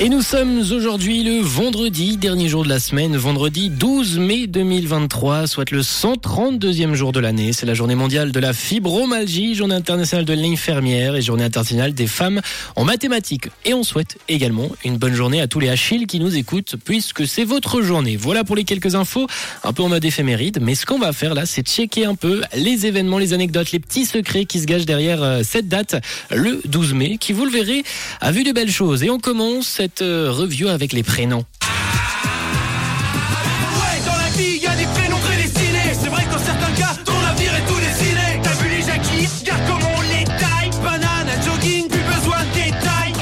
Et nous sommes aujourd'hui le vendredi, dernier jour de la semaine, vendredi 12 mai 2023, soit le 132e jour de l'année. C'est la journée mondiale de la fibromalgie, journée internationale de l'infirmière et journée internationale des femmes en mathématiques. Et on souhaite également une bonne journée à tous les Achilles qui nous écoutent, puisque c'est votre journée. Voilà pour les quelques infos, un peu en mode éphéméride. Mais ce qu'on va faire là, c'est checker un peu les événements, les anecdotes, les petits secrets qui se gâchent derrière euh, cette date, le 12 mai, qui, vous le verrez, a vu de belles choses. Et on commence cette euh, review avec les prénoms.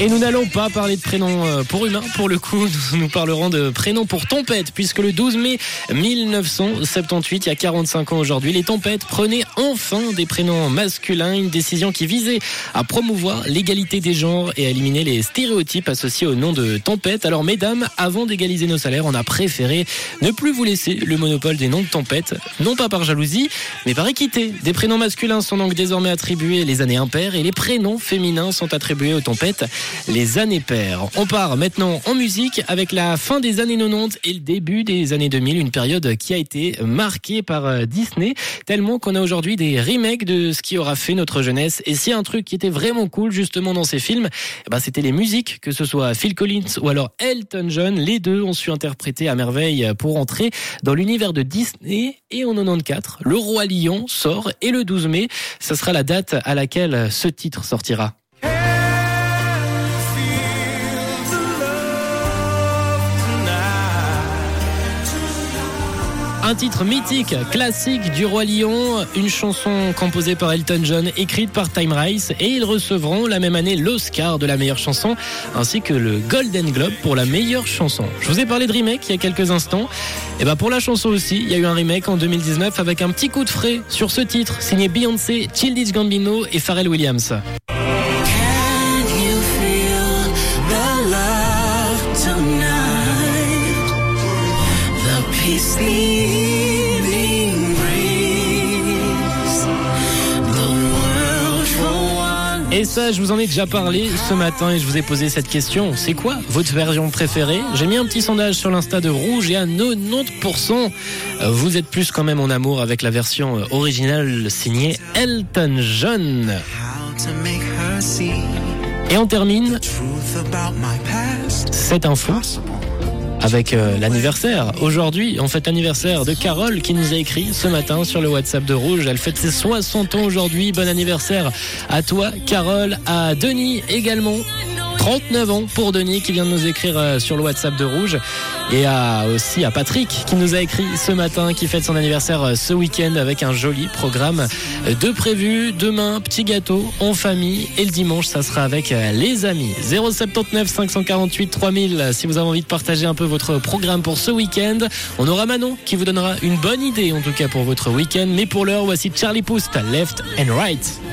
Et nous n'allons pas parler de prénoms euh, pour humains, pour le coup, nous, nous parlerons de prénoms pour tempête, puisque le 12 mai 1978, il y a 45 ans aujourd'hui, les tempêtes prenaient enfin des prénoms masculins, une décision qui visait à promouvoir l'égalité des genres et à éliminer les stéréotypes associés au nom de tempête. Alors mesdames, avant d'égaliser nos salaires, on a préféré ne plus vous laisser le monopole des noms de tempête, non pas par jalousie, mais par équité. Des prénoms masculins sont donc désormais attribués les années impaires et les prénoms féminins sont attribués aux tempêtes les années paires. On part maintenant en musique avec la fin des années 90 et le début des années 2000, une période qui a été marquée par euh, Disney, tellement qu'on a aujourd'hui des remakes de ce qui aura fait notre jeunesse. Et s'il un truc qui était vraiment cool justement dans ces films, eh ben, c'était les musiques, que ce soit Phil Collins ou alors Elton John, les deux ont su interpréter à merveille pour entrer dans l'univers de Disney. Et en 94, Le Roi Lion sort et le 12 mai, ce sera la date à laquelle ce titre sortira. Un titre mythique, classique du Roi Lion, une chanson composée par Elton John, écrite par Time Rice, et ils recevront la même année l'Oscar de la meilleure chanson, ainsi que le Golden Globe pour la meilleure chanson. Je vous ai parlé de remake il y a quelques instants, et ben pour la chanson aussi, il y a eu un remake en 2019 avec un petit coup de frais sur ce titre, signé Beyoncé, Childish Gambino et Pharrell Williams. Et ça, je vous en ai déjà parlé ce matin et je vous ai posé cette question. C'est quoi votre version préférée? J'ai mis un petit sondage sur l'insta de Rouge et à 90%, euh, vous êtes plus quand même en amour avec la version euh, originale signée Elton John. Et on termine cette info avec euh, l'anniversaire. Aujourd'hui, on fête l'anniversaire de Carole qui nous a écrit ce matin sur le WhatsApp de Rouge. Elle fête ses 60 ans aujourd'hui. Bon anniversaire à toi, Carole, à Denis également. 39 ans pour Denis qui vient de nous écrire euh, sur le WhatsApp de Rouge. Et aussi à Patrick qui nous a écrit ce matin qui fête son anniversaire euh, ce week-end avec un joli programme euh, de prévu. Demain petit gâteau en famille. Et le dimanche ça sera avec les amis. 079 548 3000 si vous avez envie de partager un peu votre programme pour ce week-end. On aura Manon qui vous donnera une bonne idée en tout cas pour votre week-end. Mais pour l'heure voici Charlie Poust Left and Right